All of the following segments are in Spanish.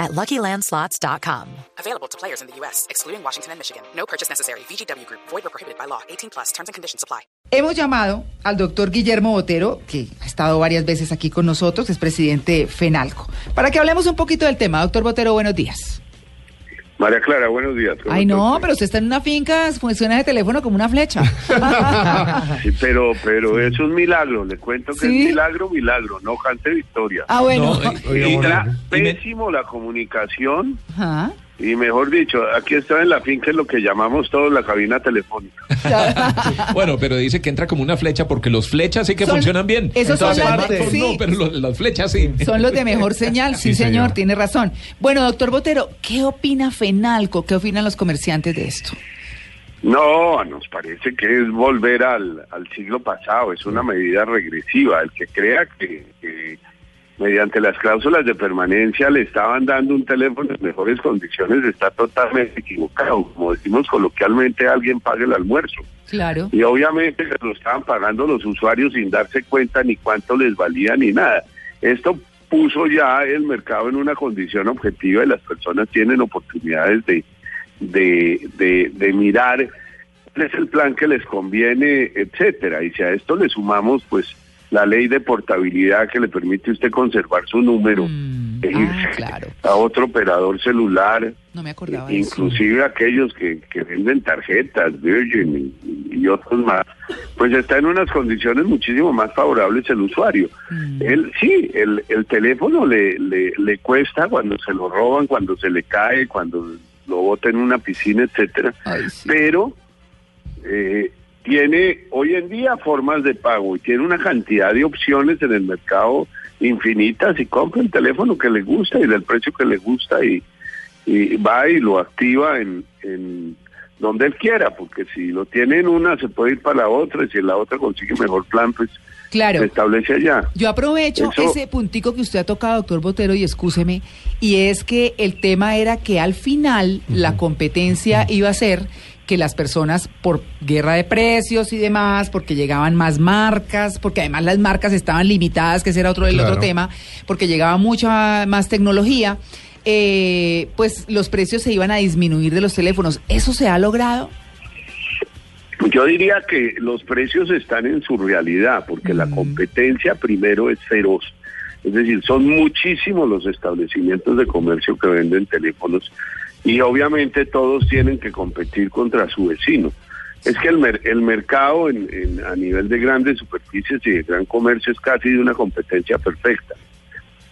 at LuckyLandSlots.com. Available to players in the U.S., excluding Washington and Michigan. No purchase necessary. VGW Group. Void or prohibited by law. 18 plus. Terms and conditions apply. Hemos llamado al doctor Guillermo Botero, que ha estado varias veces aquí con nosotros, es presidente de FENALCO, para que hablemos un poquito del tema. Doctor Botero, buenos días. María Clara, buenos días. ¿Cómo Ay, no, pero usted está en una finca, funciona de teléfono como una flecha. Sí, pero, pero es un milagro, le cuento que Sí. es milagro, milagro, no cante victoria. ah, bueno. y era pésimo la comunicación Ajá. Y mejor dicho, aquí está en la finca lo que llamamos todos la cabina telefónica. Bueno, pero dice que entra como una flecha porque los flechas sí que Son- funcionan bien. esos son Entonces, las de- smartphones sí. no, pero los- las flechas sí. Son los de mejor señal, sí, Sí, señor, señor. tiene razón. Bueno, doctor Botero, ¿qué opina FENALCO? ¿Qué opinan los comerciantes de esto? No, nos parece que es volver al, al siglo pasado, es una medida regresiva. El que crea que, que mediante las cláusulas de permanencia le estaban dando un teléfono en mejores condiciones está totalmente equivocado. Como decimos coloquialmente, alguien paga el almuerzo. Claro. Y obviamente lo estaban pagando los usuarios sin darse cuenta ni cuánto les valía ni nada. Esto puso ya el mercado en una condición objetiva y las personas tienen oportunidades de, de, de, de mirar cuál es el plan que les conviene, etcétera. Y si a esto le sumamos, pues, la ley de portabilidad que le permite a usted conservar su número, Mm, e ah, claro. a otro operador celular, No me acordaba de eso. inclusive aquellos que, que venden tarjetas, Virgin y, y otros más, pues está en unas condiciones muchísimo más favorables el usuario. Mm. Él, sí, el, el teléfono le, le, le cuesta cuando se lo roban, cuando se le cae, cuando lo bota en una piscina, etcétera, Ay, sí. pero eh, tiene hoy en día formas de pago y tiene una cantidad de opciones en el mercado infinitas y compra el teléfono que le gusta y del precio que le gusta y, y va y lo activa en, en donde él quiera, porque si lo tiene en una se puede ir para la otra y si en la otra consigue mejor plan, pues Claro. se establece allá. Yo aprovecho Eso- ese puntico que usted ha tocado, doctor Botero, y escúcheme, y es que el tema era que al final la competencia iba a ser que las personas, por guerra de precios y demás, porque llegaban más marcas, porque además las marcas estaban limitadas, que ese era otro del Claro. otro tema, porque llegaba mucha más tecnología, eh, pues los precios se iban a disminuir de los teléfonos. ¿Eso se ha logrado? Yo diría que los precios están en su realidad, porque la competencia primero es feroz. Es decir, son muchísimos los establecimientos de comercio que venden teléfonos y obviamente todos tienen que competir contra su vecino. Es que el, el mercado en- a nivel de grandes superficies y de gran comercio es casi de una competencia perfecta.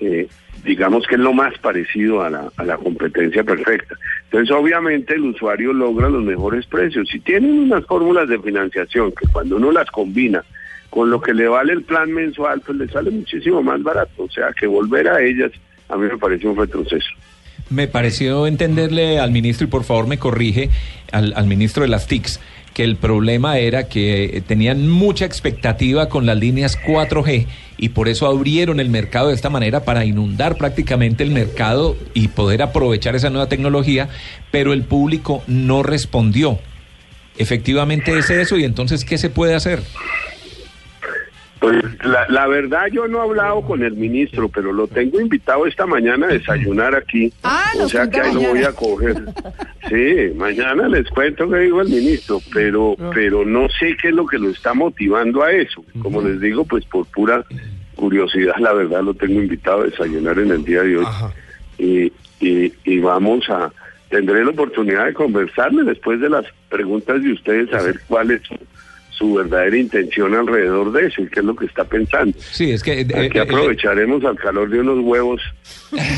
Eh, digamos que es lo más parecido a la, a la competencia perfecta. Entonces, obviamente, el usuario logra los mejores precios. Si tienen unas fórmulas de financiación que cuando uno las combina con lo que le vale el plan mensual, pues le sale muchísimo más barato. O sea, que volver a ellas a mí me parece un retroceso. Me pareció entenderle al ministro, y por favor me corrige, al, al ministro de las TICs, que el problema era que eh, tenían mucha expectativa con las líneas 4G y por eso abrieron el mercado de esta manera para inundar prácticamente el mercado y poder aprovechar esa nueva tecnología, pero el público no respondió. Efectivamente es eso y entonces, ¿qué se puede hacer? Pues la, la verdad yo no he hablado con el ministro, pero lo tengo invitado esta mañana a desayunar aquí. Ah, o sea que ahí lo voy a coger. Sí, mañana les cuento qué dijo el ministro, pero pero no sé qué es lo que lo está motivando a eso. Como les digo, pues por pura curiosidad, la verdad lo tengo invitado a desayunar en el día de hoy. Y, y vamos a tendré la oportunidad de conversarle después de las preguntas de ustedes a ver cuál es su, su verdadera intención alrededor de eso y qué es lo que está pensando. Sí, es que... eh, Aquí eh, aprovecharemos al calor de unos huevos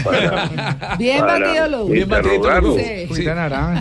para, Bien batido los Bien batido Sí.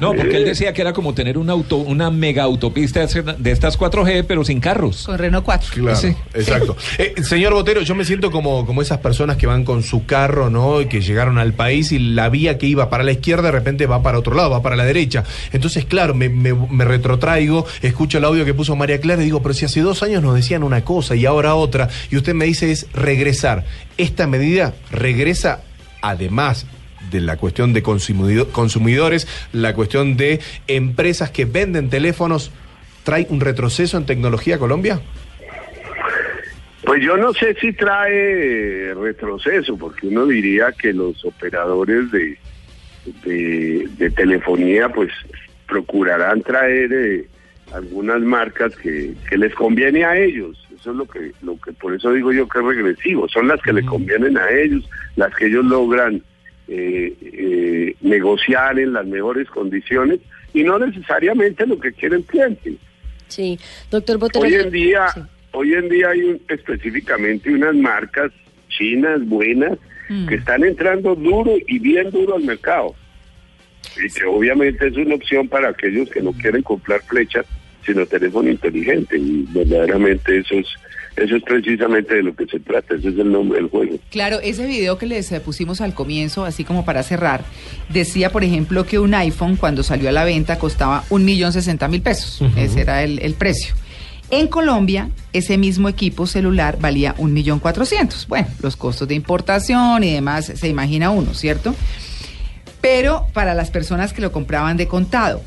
No, porque él decía que era como tener una auto, una mega autopista de estas 4G, pero sin carros. Con Renault 4. Claro, Sí. exacto. Eh, señor Botero, yo me siento como, como esas personas que van con su carro, ¿no? Y que llegaron al país y la vía que iba para la izquierda de repente va para otro lado, va para la derecha. Entonces, claro, me, me- me retrotraigo, escucho el audio que puso María Clara. digo, pero si hace dos años nos decían una cosa y ahora otra, y usted me dice es regresar. Esta medida regresa además de la cuestión de consumido- consumidores, la cuestión de empresas que venden teléfonos, ¿trae un retroceso en tecnología Colombia? Pues yo no sé si trae retroceso, porque uno diría que los operadores de, de, de telefonía pues procurarán traer eh, algunas marcas que, que les conviene a ellos. Eso es lo que, lo que por eso digo yo que es regresivo. Son las que le convienen a ellos, las que ellos logran eh, eh, negociar en las mejores condiciones y no necesariamente lo que quiere el cliente. Sí, doctor Botero. Hoy en día, Sí. hoy en día hay un- específicamente unas marcas chinas buenas que están entrando duro y bien duro al mercado. Y que obviamente es una opción para aquellos que no quieren comprar flechas, sino teléfono inteligente. Y verdaderamente eso es, eso es precisamente de lo que se trata, ese es el nombre del juego. Claro, ese video que les eh, pusimos al comienzo, así como para cerrar, decía, por ejemplo, que un iPhone cuando salió a la venta costaba un millón sesenta mil pesos. Ese era el, el precio. En Colombia, ese mismo equipo celular valía un millón cuatrocientos. Bueno, los costos de importación y demás, se imagina uno, ¿cierto? Pero para las personas que lo compraban de contado.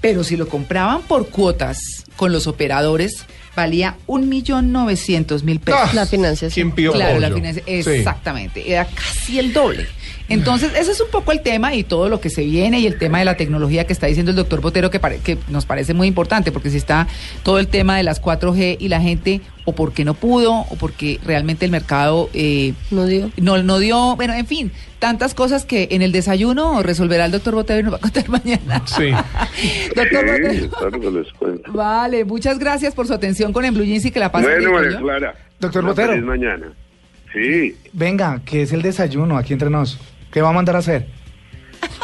Pero si lo compraban por cuotas con los operadores, valía un millón novecientos mil pesos. La financiación. ¿Quién pidió Claro, la pollo? financia- Sí. exactamente, era casi el doble. Entonces, ese es un poco el tema y todo lo que se viene y el tema de la tecnología que está diciendo el doctor Botero que, pare- que nos parece muy importante, porque si está todo el tema de las 4G y la gente, o porque no pudo, o porque realmente el mercado eh, No dio. no, no dio, bueno, en fin, tantas cosas que en el desayuno resolverá el doctor Botero y nos va a contar mañana. Sí. doctor Sí, Botero. claro que les cuento. Vale, muchas gracias por su atención con el Blue Jeans y que la pasen Bueno, ¿yo? Clara. Doctor Botero. mañana. Sí, Venga, que es el desayuno aquí entre nos. ¿Qué va a mandar a hacer?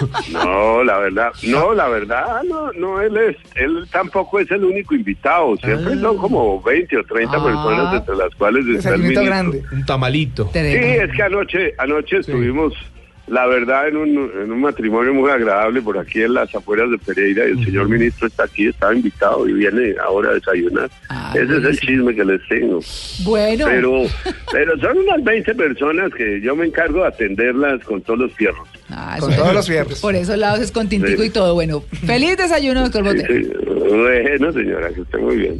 No, la verdad, no, la verdad, no, no, él es, él tampoco es el único invitado, siempre Ah. son como 20 o 30 Ah. personas entre las cuales está el ministro. grande. Un tamalito. Sí, es que anoche, anoche estuvimos, la verdad, en un, en un matrimonio muy agradable por aquí en las afueras de Pereira y el señor ministro está aquí, estaba invitado y viene ahora a desayunar. Ah, Ese es el chisme que les tengo. Bueno. Pero, pero son unas 20 personas que yo me encargo de atenderlas con todos los fierros. Ah, Con todos los viernes. Por esos lados es con tintico Sí. y todo. Bueno, feliz desayuno, doctor Botero. Sí, Bueno, señora, que esté muy bien.